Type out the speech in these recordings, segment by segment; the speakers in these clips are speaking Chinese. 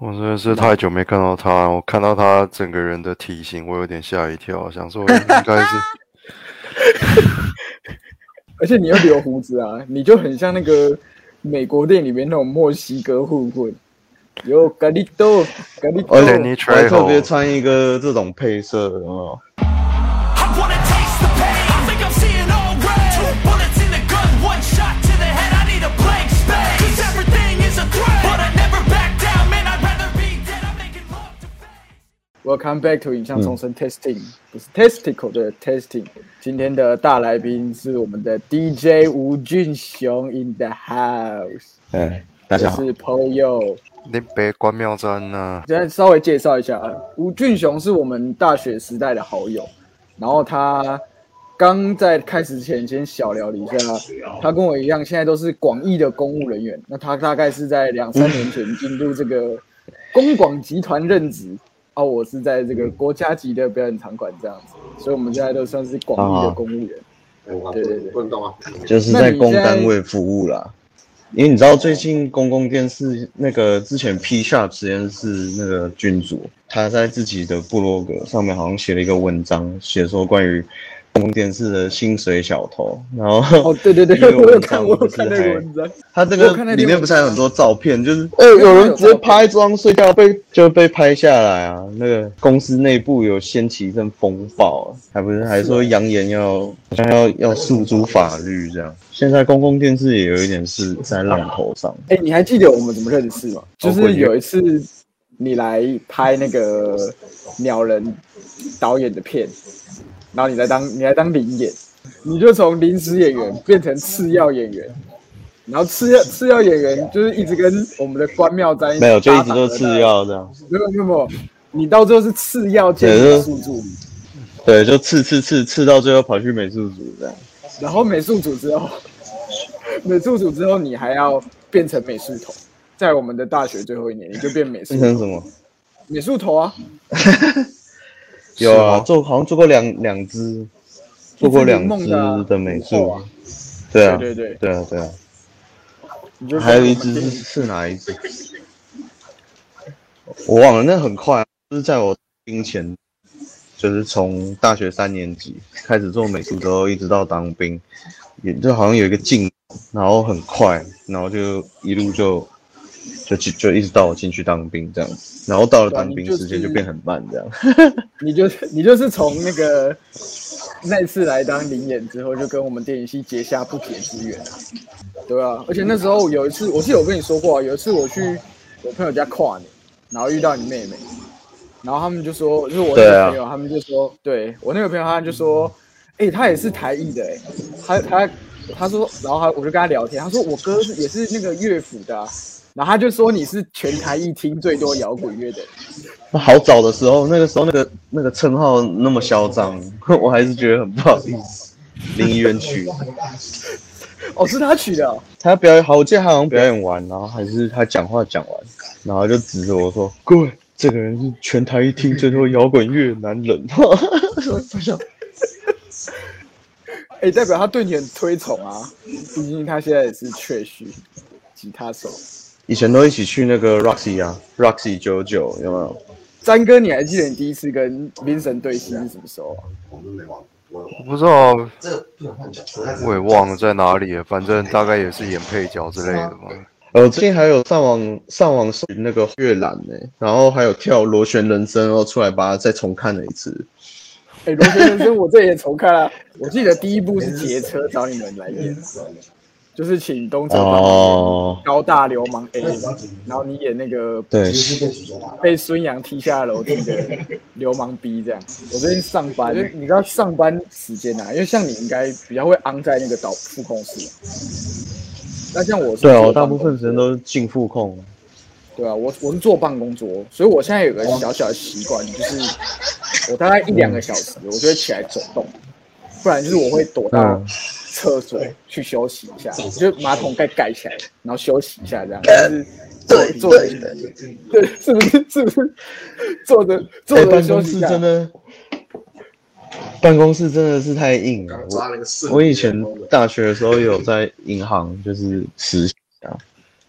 我真的是太久没看到他，我看到他整个人的体型，我有点吓一跳，想说 应该是。而且你又留胡子啊，你就很像那个美国电影里面那种墨西哥混混。有咖喱豆，咖喱豆，而且你还特别穿一个这种配色，有没有？Welcome back to 影像重生 testing，不是 testicle 的 testing。今天的大来宾是我们的 DJ 吴俊雄 in the house。哎，大家好。是朋友。你别关庙站呢。先稍微介绍一下，吴俊雄是我们大学时代的好友。然后他刚在开始前先小聊了一下，他跟我一样，现在都是广义的公务人员。那他大概是在两三年前进入这个公广集团任职。哦，我是在这个国家级的表演场馆这样子，所以我们现在都算是广义的公务员。对对对，就是在公单位服务啦。因为你知道最近公共电视那个之前 P Sharp 实验室那个君主，他在自己的部落格上面好像写了一个文章，写说关于。公共电视的薪水小偷，然后哦，对对对，我有看，我有看那个文章。他这个里面不是还有很多照片，就是呃，有人直接拍装睡觉被就被拍下来啊。那个公司内部有掀起一阵风暴，还不是还说扬言要好像要要诉诸法律这样。现在公共电视也有一点是在浪头上。哎，你还记得我们怎么认识吗？就是有一次你来拍那个鸟人导演的片。然后你来当你来当零演，你就从临时演员变成次要演员，然后次要次要演员就是一直跟我们的关庙在一起，没有就一直都次要这样，没有没有没有，你到最后是次要兼美术助理，对，就次次次次到最后跑去美术组这样，然后美术组之后，美术组之后你还要变成美术头，在我们的大学最后一年你就变美术，变成什么？美术头啊。有啊，做好像做过两两只，做过两只的美术，对啊，对对对。啊对啊，还有一只是是哪一只？我忘了，那很快，就是在我兵前，就是从大学三年级开始做美术之后，一直到当兵，也就好像有一个进，然后很快，然后就一路就。就就就一直到我进去当兵这样子，然后到了当兵时间就变很慢这样。你就是你就是从那个那次来当领演之后，就跟我们电影系结下不解之缘啊。对啊，而且那时候有一次，我是有跟你说过，有一次我去我朋友家跨年，然后遇到你妹妹，然后他们就说，就是我那个朋友，他们就说，对我那个朋友，他就说，哎，他也是台艺的，哎，他他他说，然后他我就跟他聊天，他说我哥是也是那个乐府的。然后他就说你是全台一听最多摇滚乐的。那好早的时候，那个时候那个那个称号那么嚣张，我还是觉得很不好意思。林一元取，哦，是他取的。他表演好，我记得他好像表演完，然后还是他讲话讲完，然后就指着我说：“各位，这个人是全台一听最多摇滚乐男人。”不笑。哎，代表他对你很推崇啊，毕竟他现在也是确实吉他手。以前都一起去那个 Roxy 啊，Roxy 九九有没有？詹哥，你还记得你第一次跟 Vincent 对戏是什么时候啊？我都没忘，我不知道，我也忘了在哪里了。反正大概也是演配角之类的吧。呃，最近还有上网上网搜那个月兰呢，然后还有跳螺旋人生，然后出来把它再重看了一次。哎，螺旋人生我这也重看了。我记得第一部是劫车找你们来演。就是请东城高大流氓 A，然后你演那个对。被孙杨踢下楼梯的流氓 B 这样。我最近上班，就你知道上班时间啊，因为像你应该比较会安在那个导副控室，那像我对啊，我大部分时间都是进副控。对啊，我我是坐办公桌，所以我现在有个小小的习惯，就是我大概一两个小时，我就会起来走动，不然就是我会躲到。厕所去休息一下，就马桶盖盖起来，然后休息一下，这样就是坐坐着，对，是不是？是不是坐着坐着休息？真的，办公室真的是太硬了。我我以前大学的时候有在银行就是实习啊，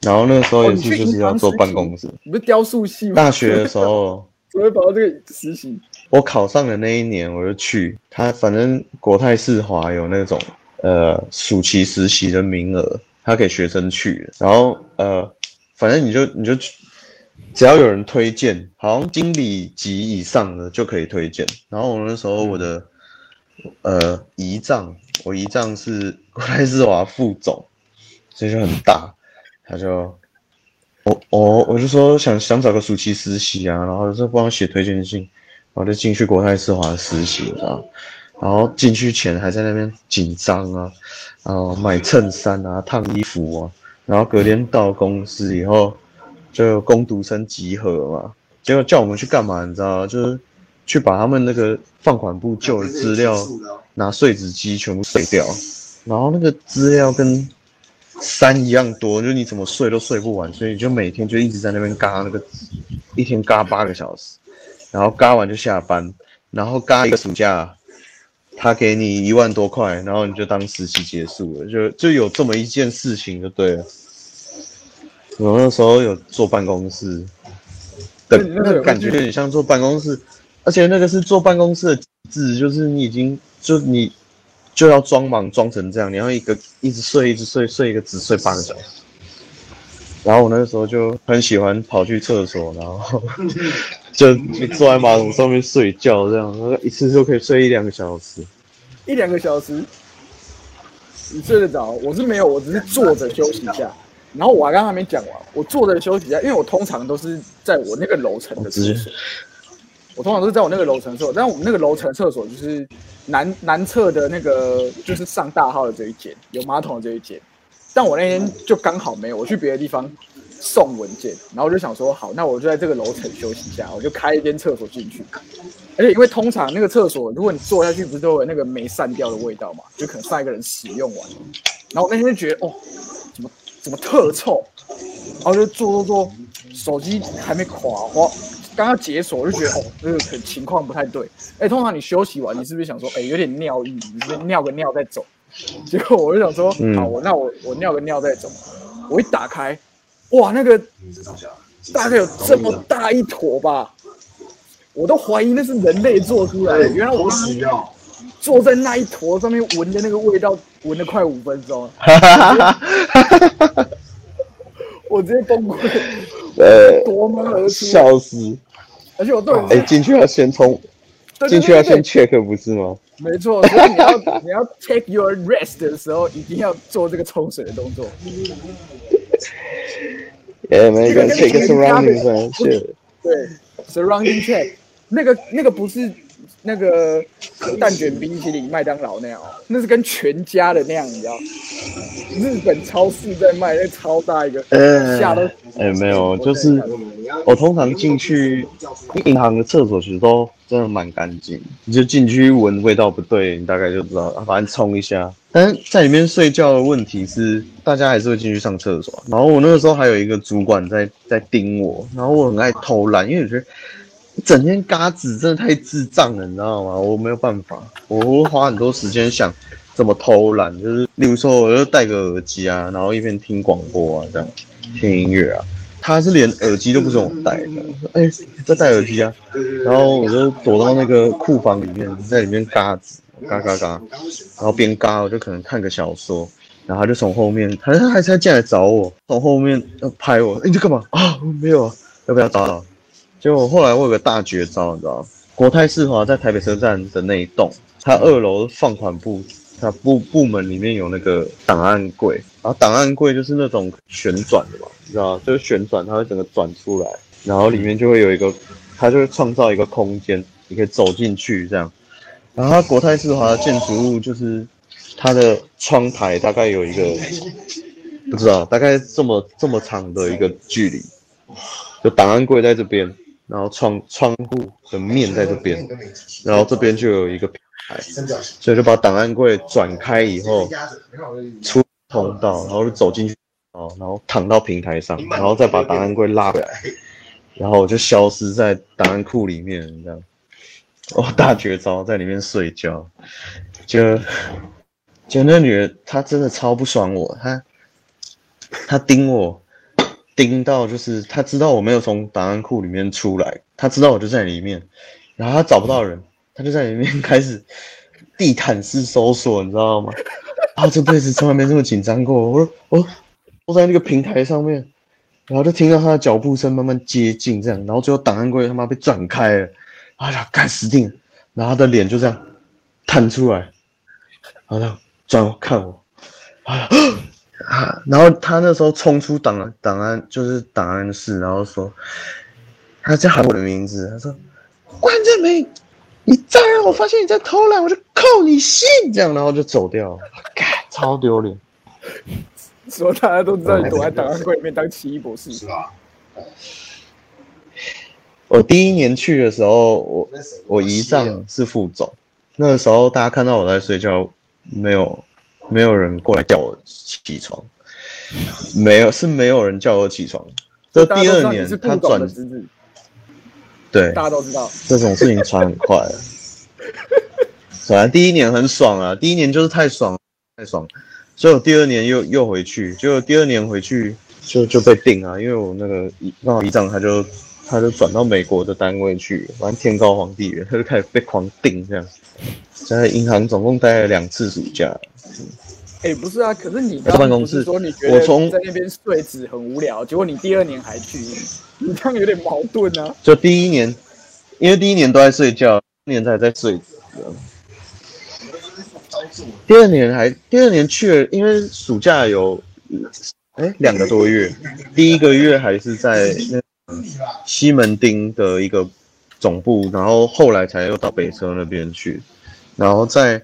然后那个时候也是就是要坐办公室。你不是雕塑系吗？大学的时候，怎么会跑到这个实习？我考上的那一年我就去，他反正国泰世华有那种呃暑期实习的名额，他给学生去，然后呃反正你就你就去只要有人推荐，好像经理级以上的就可以推荐。然后我那时候我的呃姨丈，我姨丈是国泰世华副总，所以就很大，他就。我我我就说想想找个暑期实习啊，然后就帮我写推荐信，然后就进去国泰世华实习，你知道，然后进去前还在那边紧张啊，然后买衬衫啊、烫衣服啊，然后隔天到公司以后，就工读生集合嘛，结果叫我们去干嘛？你知道吗，就是去把他们那个放款部旧的资料拿碎纸机全部碎掉，然后那个资料跟山一样多，就是你怎么睡都睡不完，所以就每天就一直在那边嘎那个，一天嘎八个小时，然后嘎完就下班，然后嘎一个暑假，他给你一万多块，然后你就当实习结束了，就就有这么一件事情就对了。我那时候有坐办公室的那个感觉，有点像坐办公室，而且那个是坐办公室的极致，就是你已经就你。就要装忙装成这样，你要一个一直睡一直睡，睡一个只睡八个小时。然后我那个时候就很喜欢跑去厕所，然后就坐在马桶上面睡觉，这样一次就可以睡一两个小时。一两个小时，你睡得着？我是没有，我只是坐着休息一下。然后我刚刚还没讲完，我坐着休息一下，因为我通常都是在我那个楼层的厕所。我通常都是在我那个楼层厕所，但我们那个楼层厕所就是南南侧的那个，就是上大号的这一间，有马桶的这一间。但我那天就刚好没有，我去别的地方送文件，然后我就想说，好，那我就在这个楼层休息一下，我就开一间厕所进去。而且因为通常那个厕所，如果你坐下去，不是都有那个没散掉的味道嘛？就可能上一个人使用完，然后我那天就觉得，哦，怎么怎么特臭，然后就坐坐坐，手机还没垮花。刚刚解锁，我就觉得哦，这个情况不太对。哎，通常你休息完，你是不是想说，哎，有点尿意，你是尿个尿再走？结果我就想说，好，我那我我尿个尿再走。我一打开，哇，那个大概有这么大一坨吧，我都怀疑那是人类做出来的。原来我坐在那一坨上面闻的那个味道，闻了快五分钟。我直接崩溃，呃，夺门而出，笑死！而且我对，哎，进去要先冲，进去要先 check 不是吗？没错，所以你要 你要 take your rest 的时候，一定要做这个冲水的动作。哎，没个 check surrounding，对，surrounding check，那个那个不是。 那个蛋卷冰淇淋，麦当劳那样，那是跟全家的那样，你知道？日本超市在卖，那超大一个，吓都。哎，没有，就是我通常进去银行的厕所其实都真的蛮干净，你就进去闻味道不对，你大概就知道，反正冲一下。但是在里面睡觉的问题是，大家还是会进去上厕所。然后我那个时候还有一个主管在在盯我，然后我很爱偷懒，因为我觉得。整天嘎子真的太智障了，你知道吗？我没有办法，我会花很多时间想怎么偷懒，就是例如说，我就戴个耳机啊，然后一边听广播啊，这样听音乐啊。他是连耳机都不准我戴的，哎，在戴耳机啊。然后我就躲到那个库房里面，在里面嘎子，嘎嘎嘎，然后边嘎我就可能看个小说，然后他就从后面，他他还是进来找我，从后面拍我，你在干嘛啊？没有啊，要不要打扰？结果后来我有个大绝招，你知道？国泰世华在台北车站的那一栋，它二楼放款部，它部部门里面有那个档案柜，然后档案柜就是那种旋转的嘛，你知道？就是旋转，它会整个转出来，然后里面就会有一个，它就会创造一个空间，你可以走进去这样。然后它国泰世华的建筑物就是它的窗台大概有一个，不知道大概这么这么长的一个距离，就档案柜在这边。然后窗窗户的面在这边，然后这边就有一个平台，所以就把档案柜转开以后，出通道，然后就走进去，哦，然后躺到平台上，然后再把档案柜拉回来，然后我就消失在档案库里面，这样，哦，大绝招，在里面睡觉，就，就那女人，她真的超不爽我，她，她盯我。盯到，就是他知道我没有从档案库里面出来，他知道我就在里面，然后他找不到人，他就在里面开始地毯式搜索，你知道吗？啊，这辈子从来没这么紧张过。我说我坐在那个平台上面，然后就听到他的脚步声慢慢接近，这样，然后最后档案柜他妈被转开了，哎呀，干死定了！然后他的脸就这样探出来，然后转看我，哎呀。啊！然后他那时候冲出档档案，就是档案室，然后说，他在喊我的名字，他说：“关正明，你再让我发现你在偷懒，我就扣你信。”这样，然后就走掉了，超丢脸。说大家都知道你躲在档案柜里面当奇异博士，是吧？我第一年去的时候，我我姨丈是副总，那个时候大家看到我在睡觉，没有。没有人过来叫我起床，没有是没有人叫我起床。这第二年他转，对，大家都知道。这种事情传很快。反正第一年很爽啊，第一年就是太爽太爽，所以我第二年又又回去，就第二年回去就就被定啊，因为我那个刚好姨丈他就他就转到美国的单位去，反正天高皇帝远，他就开始被狂定这样，在银行总共待了两次暑假。哎，不是啊，可是你办公室说你觉得在那边睡纸很无聊，结果你第二年还去，你这样有点矛盾啊。就第一年，因为第一年都在睡觉，第二年才在睡纸。第二年还第二年去了，因为暑假有哎两个多月，第一个月还是在那西门町的一个总部，然后后来才又到北车那边去，然后在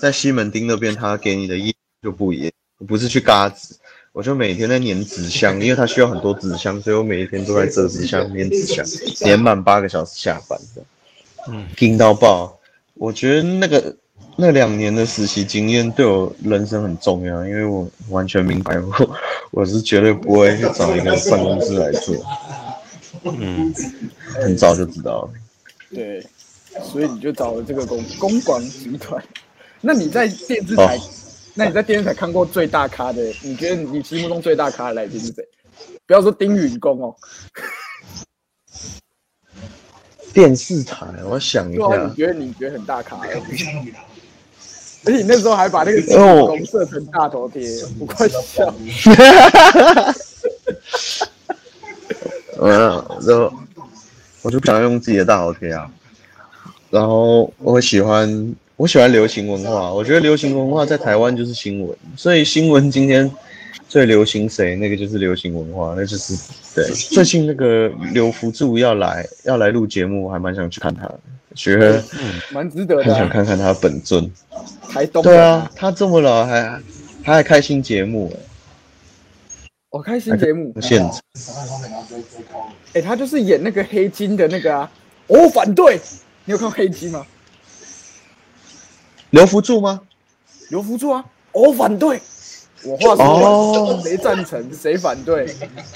在西门町那边，他给你的业。就不一样，不是去嘎纸，我就每天在粘纸箱，因为它需要很多纸箱，所以我每一天都在折纸箱、粘纸箱，粘满八个小时下班的，嗯，拼到爆。我觉得那个那两年的实习经验对我人生很重要，因为我完全明白，我我是绝对不会去找一个办公室来做，嗯，很早就知道了。对，所以你就找了这个公公广集团。那你在电视台？那你在电视台看过最大咖的？你觉得你心目中最大咖的来宾是谁？不要说丁允恭哦。电视台，我想一下。你觉得你觉得很大咖？而且你那时候还把那个丁允恭设成大头贴，我快笑。嗯，然后我就不想用自己的大头贴啊。然后我喜欢。我喜欢流行文化，我觉得流行文化在台湾就是新闻，所以新闻今天最流行谁，那个就是流行文化，那就是对。最近那个刘福柱要来要来录节目，我还蛮想去看他，觉得蛮值得的，很想看看他本尊。台东对啊，他这么老还他还开新节目我开新节目现场，哎，他就是演那个黑金的那个啊，我反对，你有看黑金吗？刘福柱吗？刘福柱啊！我反对。我话说，谁赞成谁反对？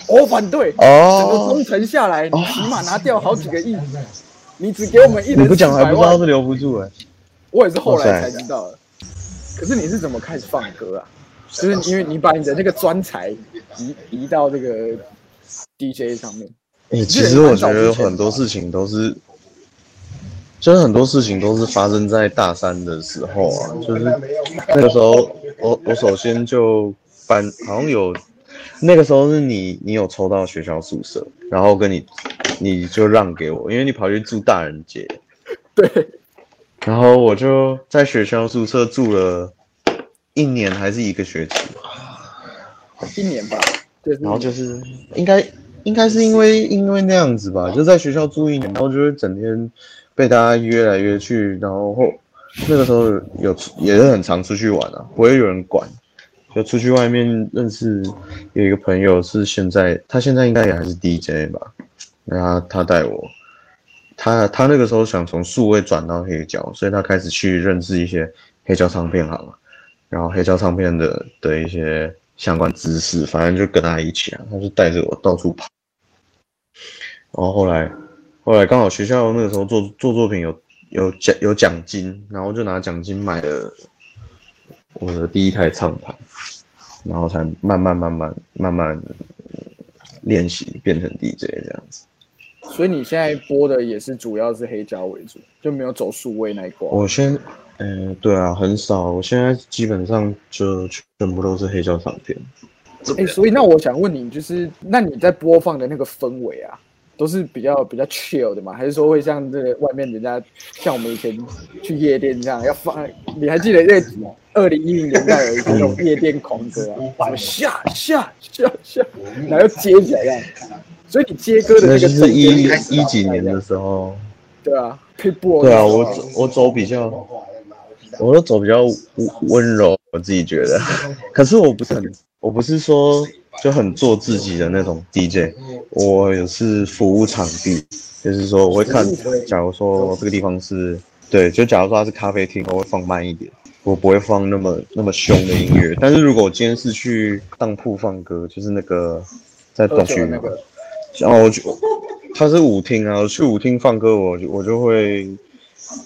我反对。哦。整个工程下来，你起码拿掉好几个亿。你只给我们一人你不讲还不知道是刘福柱哎。我也是后来才知道的。可是你是怎么开始放歌啊？就是因为你把你的那个专才移移到这个 DJ 上面。哎，其实我觉得很多事情都是。就是很多事情都是发生在大三的时候啊，就是那个时候，我我首先就搬，好像有那个时候是你你有抽到学校宿舍，然后跟你你就让给我，因为你跑去住大人街，对，然后我就在学校宿舍住了一年还是一个学期，一年吧，对，然后就是应该应该是因为因为那样子吧，就在学校住一年，然后就是整天。被大家约来约去，然后那个时候有也是很常出去玩啊，不会有人管，就出去外面认识有一个朋友是现在他现在应该也还是 DJ 吧，然后他带我，他他那个时候想从数位转到黑胶，所以他开始去认识一些黑胶唱片行，然后黑胶唱片的的一些相关知识，反正就跟他一起啊，他就带着我到处跑，然后后来。后来刚好学校那个时候做做作品有有奖有奖金，然后就拿奖金买了我的第一台唱盘，然后才慢慢慢慢慢慢练习变成 DJ 这样子。所以你现在播的也是主要是黑胶为主，就没有走数位那一挂。我先，嗯，对啊，很少。我现在基本上就全部都是黑胶唱片。哎，所以那我想问你，就是那你在播放的那个氛围啊，都是比较比较 chill 的吗？还是说会像这个外面人家像我们以前去夜店这样要放？你还记得那二零一零年代有一种夜店狂歌啊，什么下下下下，然后接起来这样。所以你接歌的那个是一一几年的时候，对啊，可以播。对啊，我我走比较，我都走比较温柔，我自己觉得。可是我不是很。我不是说就很做自己的那种 DJ，我也是服务场地，就是说我会看，假如说这个地方是对，就假如说它是咖啡厅，我会放慢一点，我不会放那么那么凶的音乐。但是如果我今天是去当铺放歌，就是那个在东区那个，哦，我就他是舞厅啊，我去舞厅放歌，我我就会。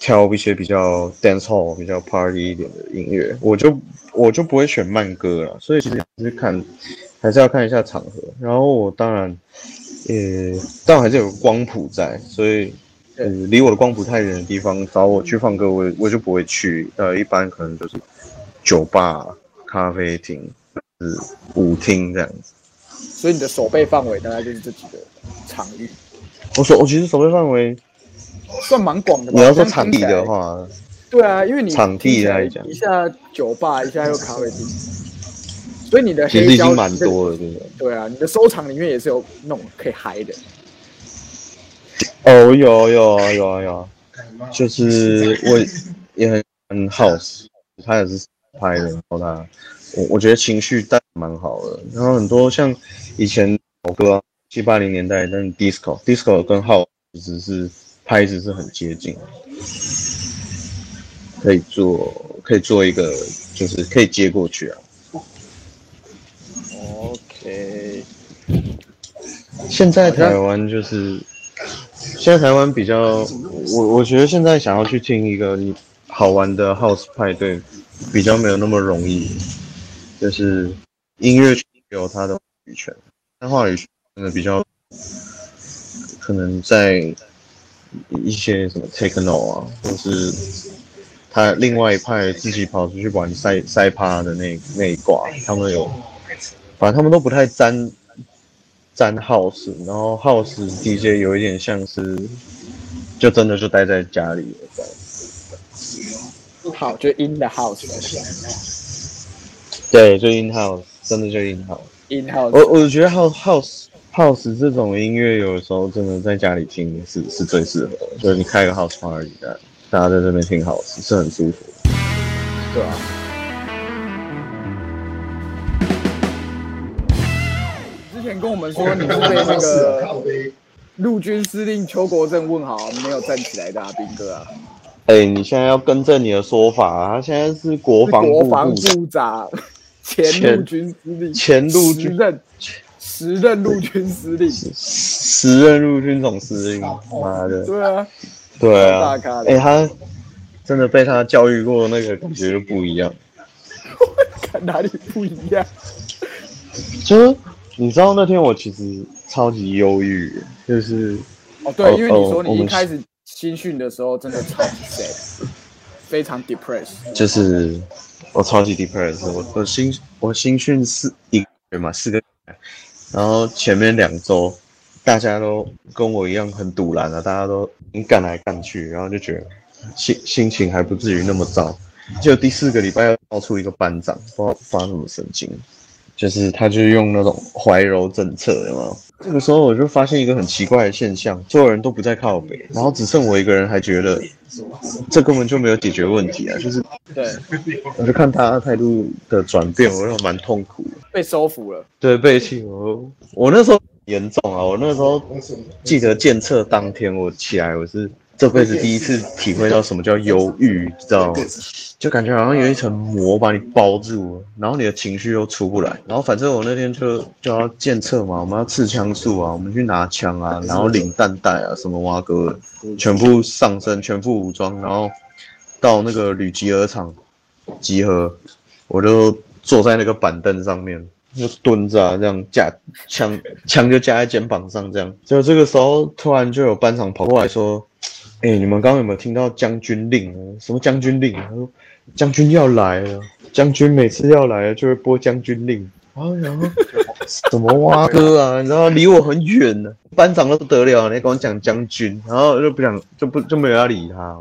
挑一些比较 dance hall、比较 party 一点的音乐，我就我就不会选慢歌了。所以其实是看，还是要看一下场合。然后我当然，呃，但还是有光谱在，所以呃，离我的光谱太远的地方找我去放歌，我我就不会去。呃，一般可能就是酒吧、咖啡厅、是舞厅这样子。所以你的手背范围大概就是这几个场域。我手我其实手背范围。算蛮广的。你要说场地的话，对啊，因为你场地来讲，一下酒吧，一下又咖啡厅，所以你的其实已经蛮多了，对不对？对啊，你的收藏里面也是有那种可以嗨的。哦，有有啊有啊有，就是我也很很 house，他也是拍的，然后他我我觉得情绪带蛮好的，然后很多像以前老歌七八零年代那 disco disco 跟 house 其实是。拍子是很接近，可以做，可以做一个，就是可以接过去啊。OK。现在台湾就是，现在台湾比较，我我觉得现在想要去听一个你好玩的 House 派对，比较没有那么容易，就是音乐有它的话语权，但话语权真的比较，可能在。一些什么 techno 啊，或是他另外一派自己跑出去玩塞塞趴的那那一挂，他们有，反正他们都不太沾沾 house，然后 house DJ 有一点像是，就真的就待在家里了。好，就 in the house。对，就 in house，真的就 in house。in house。我我觉得 house house。House 这种音乐，有的时候真的在家里听是是最适合的，就是你开个 house party，大家在这边听 house 是很舒服。对啊。之前跟我们说你是被那个陆军司令邱国正问好，没有站起来的啊，兵哥啊。哎，你现在要更正你的说法啊，他现在是国防国防部长，前陆军司令，前陆军任。时任陆军司令，时任陆军总司令，妈的，对啊，对啊，哎，他真的被他教育过，那个感觉就不一样。看哪里不一样？就你知道那天我其实超级忧郁，就是哦，对，因为你说你一开始新训的时候真的超级 sad，非常 depressed，就是我超级 depressed，我我新我新训四一个月嘛，四个。然后前面两周，大家都跟我一样很堵拦啊，大家都干来干去，然后就觉得心心情还不至于那么糟。就第四个礼拜要冒出一个班长，不知道发什么神经，就是他就用那种怀柔政策，有没有？这个时候我就发现一个很奇怪的现象，所有人都不在靠北，然后只剩我一个人还觉得这根本就没有解决问题啊！就是对，我就看他态度的转变，我就蛮痛苦的。被收服了，对，被气我我那时候严重啊！我那时候记得检测当天我起来，我是这辈子第一次体会到什么叫忧郁，知道吗？就感觉好像有一层膜把你包住了，然后你的情绪又出不来。然后反正我那天就就要检测嘛，我们要刺枪术啊，我们去拿枪啊，然后领弹带啊，什么蛙哥，全部上身，全副武装，然后到那个旅集合场集合，我就坐在那个板凳上面，就蹲着啊，这样架枪枪就架在肩膀上，这样。就这个时候，突然就有班长跑过来说：“哎，你们刚刚有没有听到将军令？什么将军令？他说将军要来了，将军每次要来了就会播将军令。啊，然后什么蛙哥啊，你知道离我很远呢，班长都不得了，你跟我讲将军，然后就不想就不就没有要理他。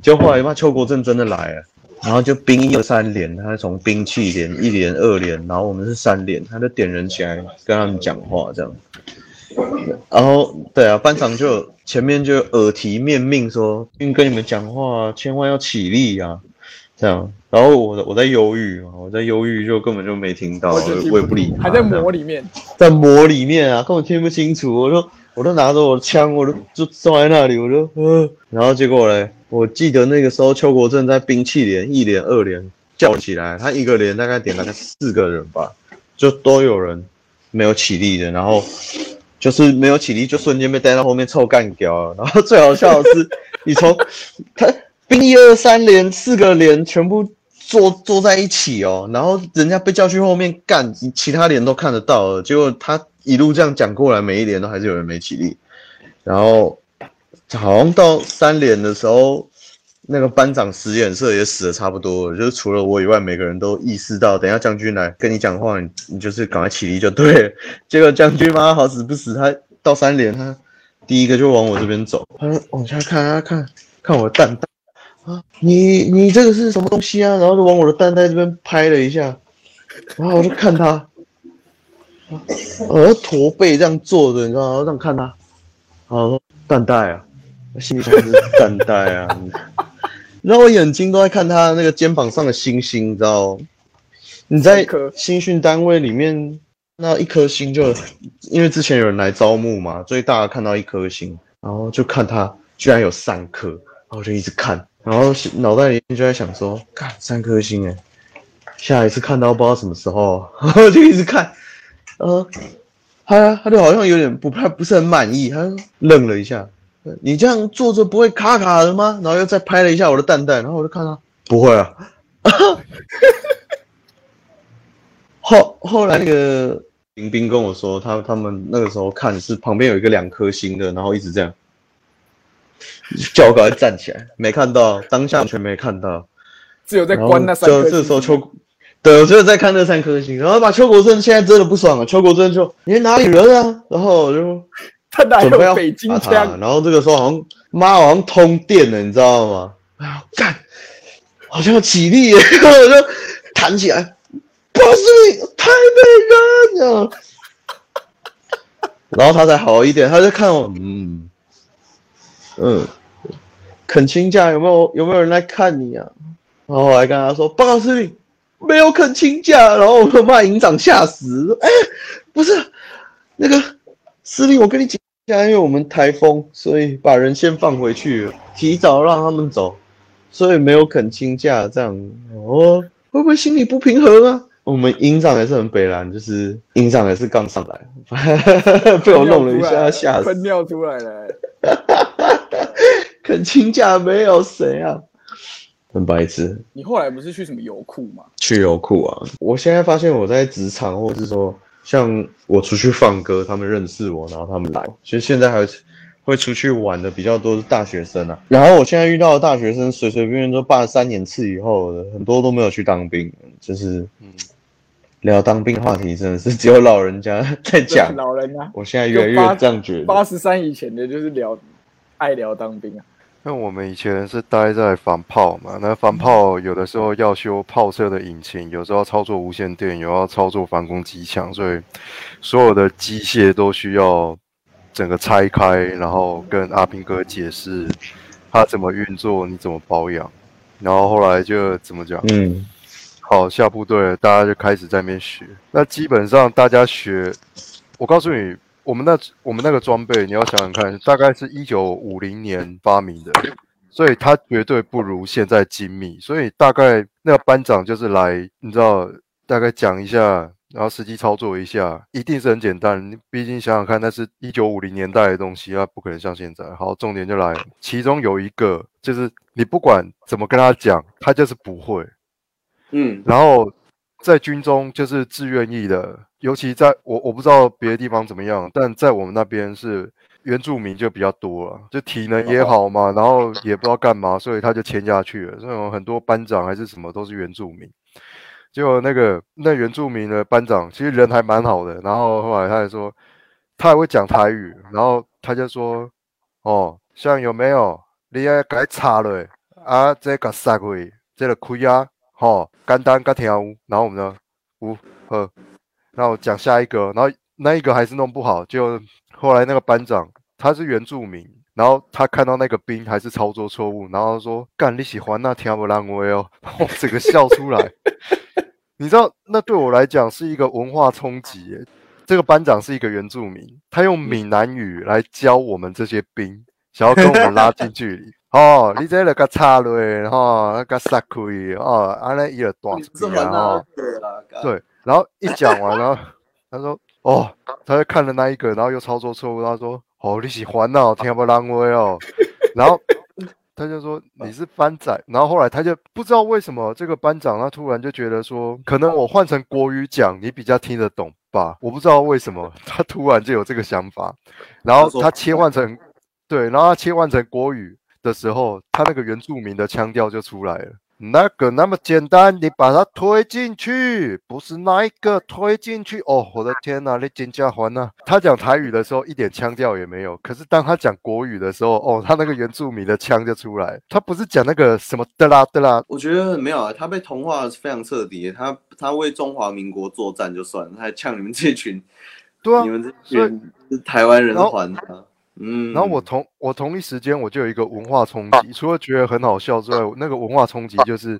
就后来嘛，邱国正真的来了。”然后就兵一二三连，他从兵器连一连二连，然后我们是三连，他就点人起来跟他们讲话这样。然后对啊，班长就前面就耳提面命说，跟跟你们讲话千万要起立啊，这样。然后我我在忧郁嘛，我在忧郁就根本就没听到，我也不理他，还在模里面，在模里面啊，根本听不清楚。我说我都拿着我的枪，我都就坐在那里，我就呃，然后结果嘞。我记得那个时候，邱国正在兵器连一连二连叫起来，他一个连大概点大概四个人吧，就都有人没有起立的，然后就是没有起立，就瞬间被带到后面臭干掉了。然后最好笑的是，你从他兵一二三连四个连全部坐坐在一起哦，然后人家被叫去后面干，其他连都看得到了，结果他一路这样讲过来，每一连都还是有人没起立，然后。好像到三连的时候，那个班长使眼色也死的差不多了，就是除了我以外，每个人都意识到，等下将军来跟你讲话，你就是赶快起立就对了。结果将军妈好死不死，他到三连，他第一个就往我这边走，他往下看，他看看我的蛋蛋啊，你你这个是什么东西啊？然后就往我的蛋蛋这边拍了一下，然后我就看他，呃，驼背这样坐着，你知道吗？这样看他，啊，蛋蛋啊。心里想是蛋蛋啊，然后我眼睛都在看他那个肩膀上的星星，你知道？你在新训单位里面那一颗星，就因为之前有人来招募嘛，所以大家看到一颗星，然后就看他居然有三颗，然后就一直看，然后脑袋里面就在想说，看三颗星哎，下一次看到不知道什么时候，然后就一直看，呃，他他就好像有点不太不是很满意，他愣了一下。你这样坐着不会卡卡的吗？然后又再拍了一下我的蛋蛋，然后我就看他不会啊。后后来那个林斌跟我说，他他们那个时候看是旁边有一个两颗星的，然后一直这样叫我赶快站起来，没看到，当下全没看到，只有在关那三颗。这时候邱，对，我只有在看那三颗星，然后把邱国正现在真的不爽了，邱国正就你哪里人啊？然后我就。他哪有北京腔？然后这个时候好像妈好像通电了，你知道吗？哎呀，干，好像要起立耶！我就弹起来，不是台北人这样。然后他才好一点，他就看我，嗯嗯，恳亲假有没有有没有人来看你啊？然后我还跟他说，报告司令，没有恳亲假。然后我就把营长吓死，哎，不是那个。司令，我跟你讲一下，因为我们台风，所以把人先放回去，提早让他们走，所以没有肯请假。这样，哦，会不会心里不平衡啊？我们营长也是很北蓝，就是营长也是刚上来，被我弄了一下，吓死，喷尿出来了。肯请假没有谁啊？很白痴。你后来不是去什么油库吗？去油库啊！我现在发现我在职场，或者是说。像我出去放歌，他们认识我，然后他们来。其实现在还会出去玩的比较多是大学生啊。然后我现在遇到的大学生，随随便便都办了三年次以后的，很多都没有去当兵。就是聊当兵话题，真的是只有老人家在讲。老人啊，我现在越来越这样觉得。八十三以前的就是聊爱聊当兵啊。那我们以前是待在防炮嘛，那防炮有的时候要修炮车的引擎，有时候操作无线电，有要操作防空机枪，所以所有的机械都需要整个拆开，然后跟阿兵哥解释它怎么运作，你怎么保养，然后后来就怎么讲，嗯，好下部队，大家就开始在那边学。那基本上大家学，我告诉你。我们那我们那个装备，你要想想看，大概是一九五零年发明的，所以它绝对不如现在精密。所以大概那个班长就是来，你知道，大概讲一下，然后实际操作一下，一定是很简单。你毕竟想想看，那是一九五零年代的东西，它不可能像现在。好，重点就来，其中有一个就是你不管怎么跟他讲，他就是不会。嗯，然后在军中就是自愿意的，尤其在我我不知道别的地方怎么样，但在我们那边是原住民就比较多了，就体能也好嘛，然后也不知道干嘛，所以他就签下去了。这种很多班长还是什么都是原住民。结果那个那原住民的班长其实人还蛮好的，然后后来他还说他还会讲台语，然后他就说哦，像有没有你要改查了啊？这个杀鬼这个亏啊，吼，简单个跳舞，然后我们呢，五呵，然后讲下一个，然后那一个还是弄不好，就后来那个班长他是原住民，然后他看到那个兵还是操作错误，然后说干你喜欢那天不让我哦，我整个笑出来。你知道，那对我来讲是一个文化冲击耶。这个班长是一个原住民，他用闽南语来教我们这些兵，想要跟我们拉近距离。哦，你这个个插嘞，哈，那个撒开哦，安尼一个短然后对，然后一讲完了，他说哦，他就看了那一个，然后又操作错误，他说哦，你喜欢哦，听不浪威哦，然后。他就说你是班长，然后后来他就不知道为什么这个班长他突然就觉得说，可能我换成国语讲你比较听得懂吧，我不知道为什么他突然就有这个想法，然后他切换成对，然后他切换成国语的时候，他那个原住民的腔调就出来了。那个那么简单，你把它推进去，不是那一个推进去哦！我的天哪，你金家环呐！他讲台语的时候一点腔调也没有，可是当他讲国语的时候，哦，他那个原住民的腔就出来。他不是讲那个什么的啦的啦，我觉得没有啊，他被同化非常彻底。他他为中华民国作战就算了，他还呛你们这群，对啊，你们这群台湾人还他。嗯，然后我同我同一时间我就有一个文化冲击，除了觉得很好笑之外，那个文化冲击就是，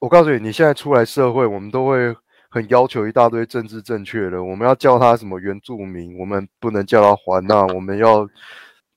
我告诉你，你现在出来社会，我们都会很要求一大堆政治正确的，我们要叫他什么原住民，我们不能叫他还纳，我们要，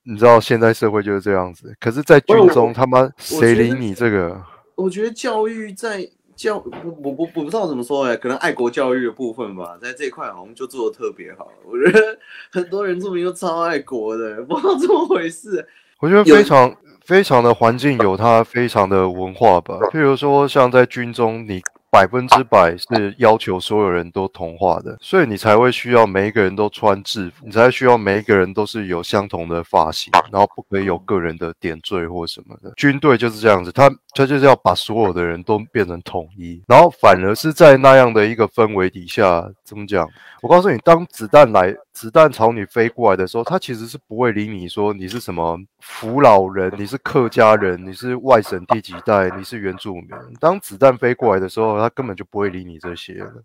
你知道现在社会就是这样子，可是，在军中他妈谁理你这个？我觉得教育在。教我我我不知道怎么说哎，可能爱国教育的部分吧，在这一块好像就做的特别好。我觉得 很多人著名都超爱国的，不知道怎么回事。我觉得非常非常的环境有它非常的文化吧，譬如说像在军中你。百分之百是要求所有人都同化的，所以你才会需要每一个人都穿制服，你才需要每一个人都是有相同的发型，然后不可以有个人的点缀或什么的。军队就是这样子，他他就是要把所有的人都变成统一，然后反而是在那样的一个氛围底下，怎么讲？我告诉你，当子弹来，子弹朝你飞过来的时候，他其实是不会理你说你是什么扶老人，你是客家人，你是外省第几代，你是原住民。当子弹飞过来的时候，他根本就不会理你这些的。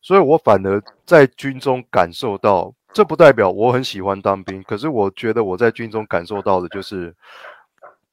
所以我反而在军中感受到，这不代表我很喜欢当兵，可是我觉得我在军中感受到的就是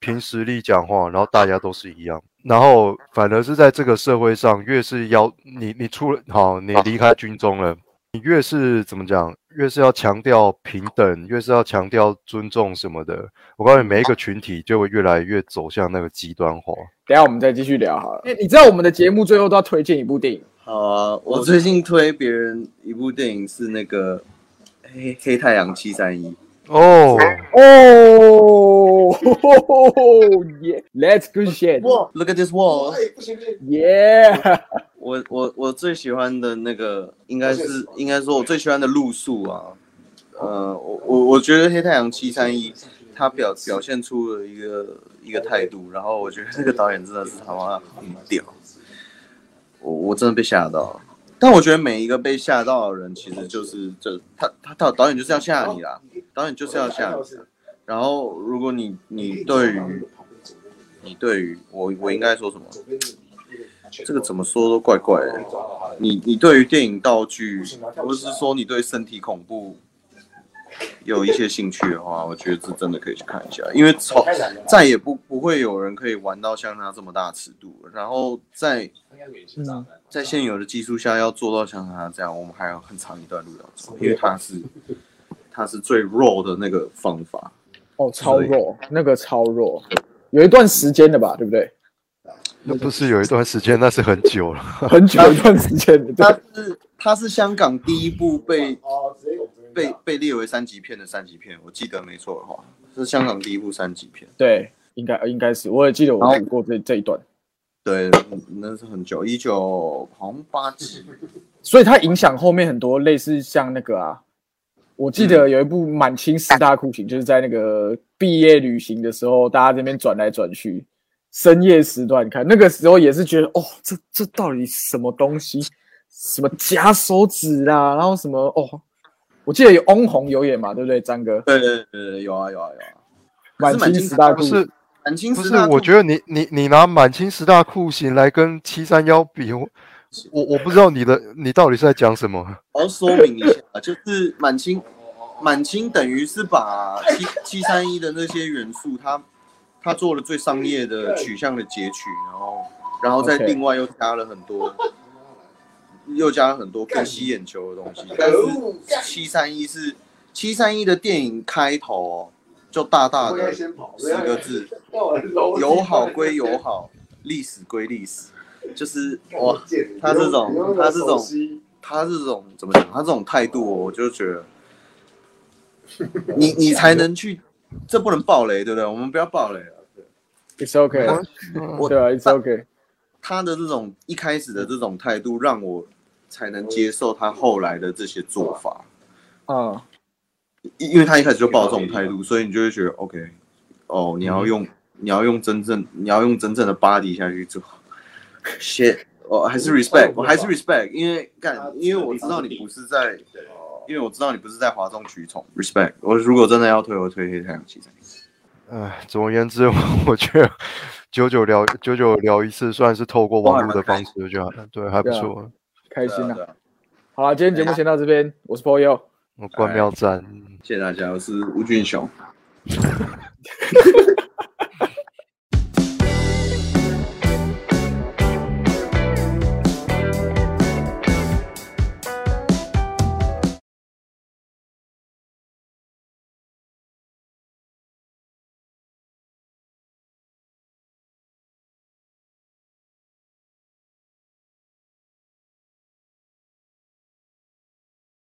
凭实力讲话，然后大家都是一样。然后反而是在这个社会上，越是要你你出了好，你离开军中了。你越是怎么讲，越是要强调平等，越是要强调尊重什么的。我告诉你，每一个群体就会越来越走向那个极端化。等下我们再继续聊好了。哎，你知道我们的节目最后都要推荐一部电影？好啊，我最近推别人一部电影是那个《黑黑太阳七三一》。哦哦，Yeah，Let's good shit。Look at this wall。Yeah。我我我最喜欢的那个应该是应该说我最喜欢的路数啊，呃，我我我觉得黑太阳七三一，他表表现出了一个一个态度，然后我觉得这个导演真的是他妈很屌，我我真的被吓到，但我觉得每一个被吓到的人其实就是这他他导导演就是要吓你啦，导演就是要吓你，然后如果你你对于你对于我我应该说什么？这个怎么说都怪怪的。你你对于电影道具，或是说你对身体恐怖有一些兴趣的话，我觉得这真的可以去看一下，因为从再也不不会有人可以玩到像他这么大尺度，然后在在现有的技术下要做到像他这样，我们还有很长一段路要走，因为他是他是最弱的那个方法。哦，超弱，那个超弱，有一段时间的吧，对不对？那不是有一段时间，那是很久了，很久 一段时间。它是它是香港第一部被被被列为三级片的三级片，我记得没错的话，是香港第一部三级片。对，应该应该是，我也记得我看过这这一段。对，那是很久，一九好像八几，所以它影响后面很多类似像那个啊，我记得有一部满清十大酷刑，就是在那个毕业旅行的时候，大家这边转来转去，深夜时段看，那个时候也是觉得哦，这这到底什么东西？什么夹手指啦，然后什么哦，我记得有翁虹有演嘛，对不对，张哥？对对对，有啊有啊有啊，满清十大酷刑，不是满清不是十大，我觉得你你你拿满清十大酷刑来跟七三幺比，我我我不知道你的你到底是在讲什么。我要说明一下，就是满清，满清等于是把七七三一的那些元素，它它做了最商业的取向的截取，然后然后再另外又加了很多，又加了很多更吸眼球的东西。但是七三一是七三一的电影开头哦，就大大的十个字：友好归友好，历史归历史。就是哇，他这种他这种他这种怎么讲？他这种态度，我就觉得，你你才能去，这不能暴雷，对不对？我们不要暴雷了。，It's OK，我对啊，It's OK，他的这种一开始的这种态度，让我才能接受他后来的这些做法。啊，因因为他一开始就抱这种态度，所以你就会觉得 OK，哦，你要用你要用真正你要用真正的 body 下去做，shit，我还是 respect，我还是 respect，因为干，因为我知道你不是在，因为我知道你不是在哗众取宠，respect。我如果真的要推，我推黑太阳七三。唉，总而言之，我觉得九九聊九九聊一次，算是透过网络的方式，我觉得还对还不错。开心啊。好了，今天节目先到这边，我是 p o y o 我关庙站。谢谢大家，我是吴俊雄。